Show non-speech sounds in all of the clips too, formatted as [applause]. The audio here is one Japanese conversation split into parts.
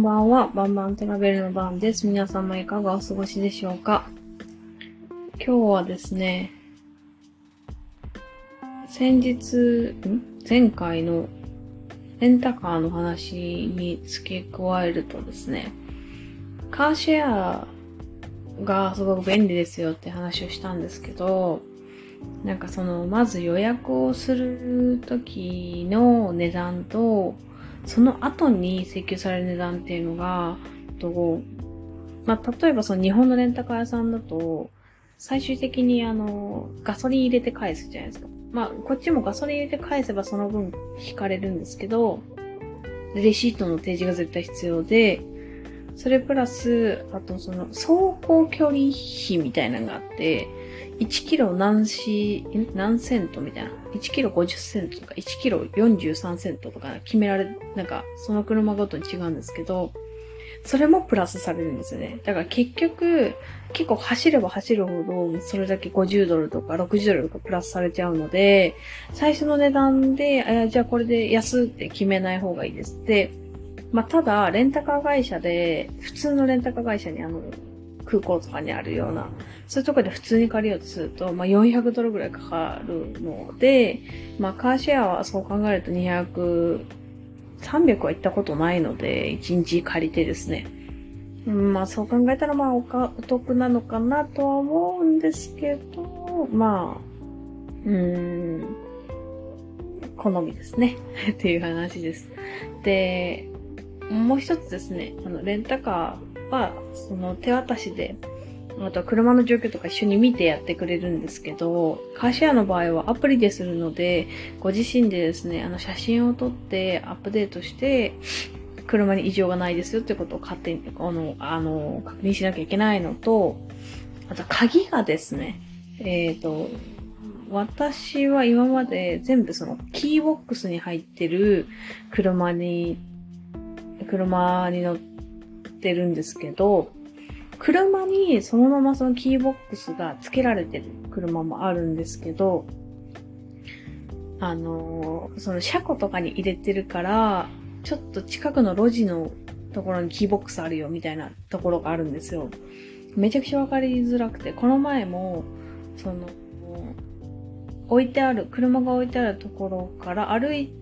んばんは。バンバントラベルの番です。皆様いかがお過ごしでしょうか今日はですね、先日、ん？前回のレンタカーの話に付け加えるとですね、カーシェアがすごく便利ですよって話をしたんですけど、なんかその、まず予約をする時の値段と、その後に請求される値段っていうのが、とまあ、例えばその日本のレンタカー屋さんだと、最終的にあの、ガソリン入れて返すじゃないですか。まあ、こっちもガソリン入れて返せばその分引かれるんですけど、レシートの提示が絶対必要で、それプラス、あとその、走行距離費みたいなのがあって、1キロ何し、何セントみたいな？1キロ50セントとか、1キロ43セントとか決められ、なんか、その車ごとに違うんですけど、それもプラスされるんですよね。だから結局、結構走れば走るほど、それだけ50ドルとか60ドルとかプラスされちゃうので、最初の値段で、あじゃあこれで安って決めない方がいいです。で、まあ、ただ、レンタカー会社で、普通のレンタカー会社にあの、空港とかにあるような、そういうとこで普通に借りようとすると、まあ、400ドルぐらいかかるので、まあ、カーシェアはそう考えると200、300は行ったことないので、1日借りてですね。まあそう考えたらまあおかお得なのかなとは思うんですけど、まあ、うーん、好みですね。[laughs] っていう話です。で、もう一つですね、あの、レンタカーは、その手渡しで、あとは車の状況とか一緒に見てやってくれるんですけど、カーシェアの場合はアプリでするので、ご自身でですね、あの写真を撮ってアップデートして、車に異常がないですよってことを勝手に、あの、あの、確認しなきゃいけないのと、あと鍵がですね、えっ、ー、と、私は今まで全部そのキーボックスに入ってる車に、車に乗ってるんですけど、車にそのままそのキーボックスが付けられてる車もあるんですけど、あのその車庫とかに入れてるから、ちょっと近くの路地のところにキーボックスあるよみたいなところがあるんですよ。めちゃくちゃわかりづらくて、この前も、その、置いてある、車が置いてあるところから歩い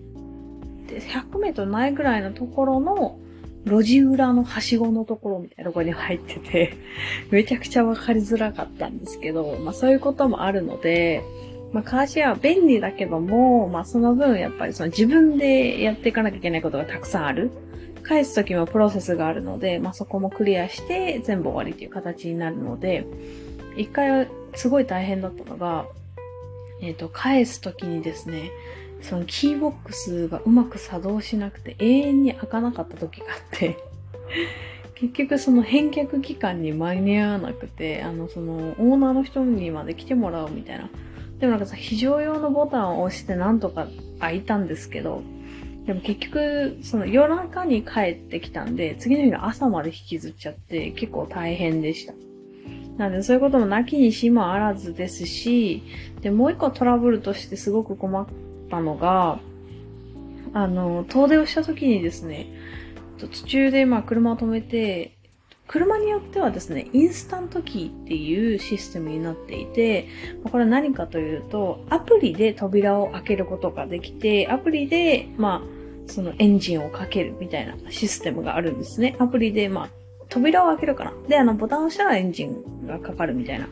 て100メートル前ぐらいのところの路地裏のはしごのところみたいなところに入ってて [laughs] めちゃくちゃわかりづらかったんですけど、まあそういうこともあるので、まあ、カーシェアは便利だけども、まあ、その分、やっぱりその自分でやっていかなきゃいけないことがたくさんある。返すときもプロセスがあるので、まあ、そこもクリアして全部終わりという形になるので、一回はすごい大変だったのが、えっ、ー、と、返すときにですね、そのキーボックスがうまく作動しなくて永遠に開かなかった時があって [laughs] 結局その返却期間に間に合わなくて、あの、その、オーナーの人にまで来てもらうみたいなでもなんかさ、非常用のボタンを押してなんとか開いたんですけど、でも結局、その夜中に帰ってきたんで、次の日の朝まで引きずっちゃって結構大変でした。なのでそういうこともなきにしもあらずですし、で、もう一個トラブルとしてすごく困ったのが、あの、遠出をした時にですね、途中でまあ車を止めて、車によってはですね、インスタントキーっていうシステムになっていて、これは何かというと、アプリで扉を開けることができて、アプリで、まあ、そのエンジンをかけるみたいなシステムがあるんですね。アプリで、まあ、扉を開けるかな。で、あの、ボタンを押したらエンジンがかかるみたいな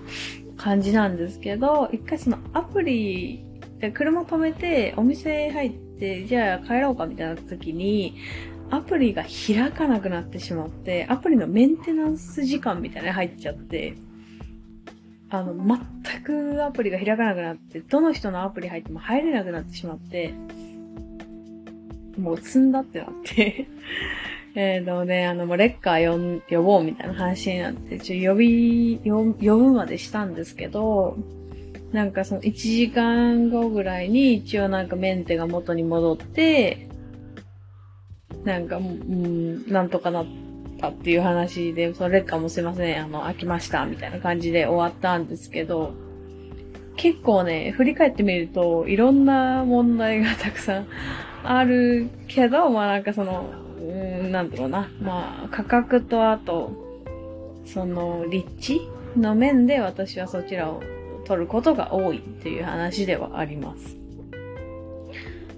感じなんですけど、一回そのアプリで車止めて、お店入って、じゃあ帰ろうかみたいな時に、アプリが開かなくなってしまって、アプリのメンテナンス時間みたいな入っちゃって、あの、全くアプリが開かなくなって、どの人のアプリ入っても入れなくなってしまって、もう積んだってなって。[laughs] えっとね、あの、もうレッカー呼呼ぼうみたいな話になって、ちょ、呼び、呼ぶまでしたんですけど、なんかその1時間後ぐらいに一応なんかメンテが元に戻って、なんか、うん、なんとかなったっていう話で、それかもすいません、あの、飽きました、みたいな感じで終わったんですけど、結構ね、振り返ってみると、いろんな問題がたくさんあるけど、まあなんかその、うん、なんだろうな。まあ、価格とあと、その、立地の面で私はそちらを取ることが多いという話ではあります。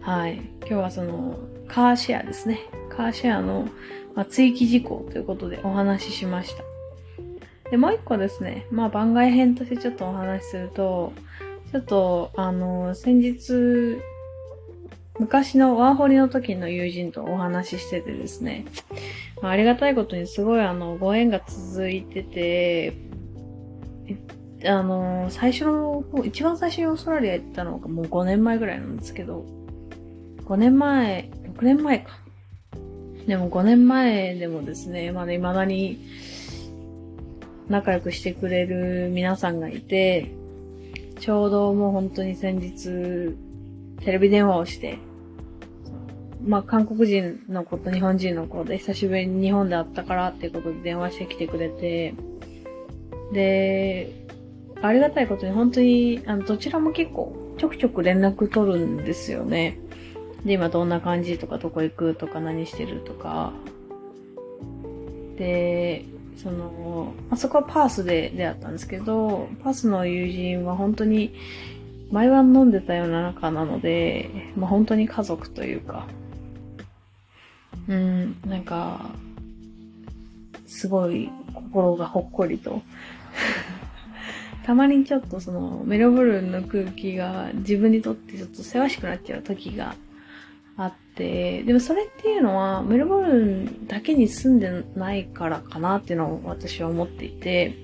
はい。今日はその、カーシェアですね。カーシェアの、まあ、追記事項ということでお話ししました。で、もう一個ですね。まあ番外編としてちょっとお話しすると、ちょっと、あの、先日、昔のワーホリの時の友人とお話ししててですね、まあ、ありがたいことにすごいあの、ご縁が続いてて、あの、最初の、一番最初にオーストラリア行ったのがもう5年前ぐらいなんですけど、5年前、6年前か。でも5年前でもですね、まだ未だに仲良くしてくれる皆さんがいて、ちょうどもう本当に先日、テレビ電話をして、まあ、韓国人の子と日本人の子で久しぶりに日本で会ったからっていうことで電話してきてくれて、で、ありがたいことに本当に、あの、どちらも結構ちょくちょく連絡取るんですよね。で、今どんな感じとか、どこ行くとか、何してるとか。で、その、あそこはパースで出会ったんですけど、パースの友人は本当に毎晩飲んでたような仲なので、まあ本当に家族というか、うん、なんか、すごい心がほっこりとたまにちょっとそのメロブルンの空気が自分にとってちょっとせわしくなっちゃう時があって、でもそれっていうのはメルボルンだけに住んでないからかなっていうのを私は思っていて、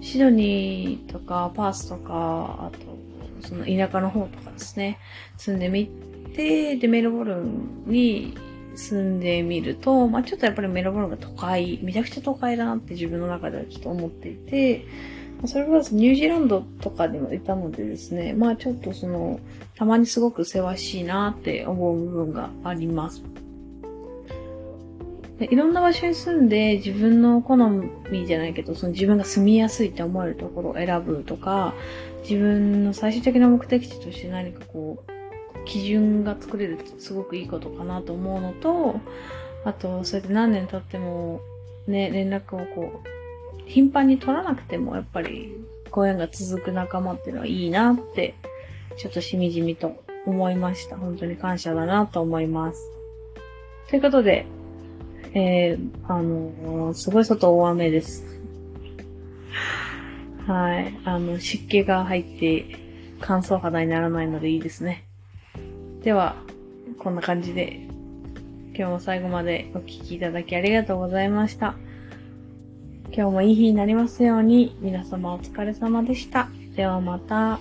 シドニーとかパースとか、あとその田舎の方とかですね、住んでみて、で、メルボルンに住んでみると、まあちょっとやっぱりメルボルンが都会、めちゃくちゃ都会だなって自分の中ではちょっと思っていて、それこそニュージーランドとかでもいたのでですね、まあちょっとその、たまにすごくせわしいなって思う部分があります。でいろんな場所に住んで自分の好みじゃないけど、その自分が住みやすいって思えるところを選ぶとか、自分の最終的な目的地として何かこう、基準が作れるってすごくいいことかなと思うのと、あと、そうやって何年経っても、ね、連絡をこう、頻繁に取らなくてもやっぱりご縁が続く仲間っていうのはいいなって、ちょっとしみじみと思いました。本当に感謝だなと思います。ということで、えー、あのー、すごい外大雨です。はい。あの、湿気が入って乾燥肌にならないのでいいですね。では、こんな感じで、今日も最後までお聴きいただきありがとうございました。今日もいい日になりますように、皆様お疲れ様でした。ではまた。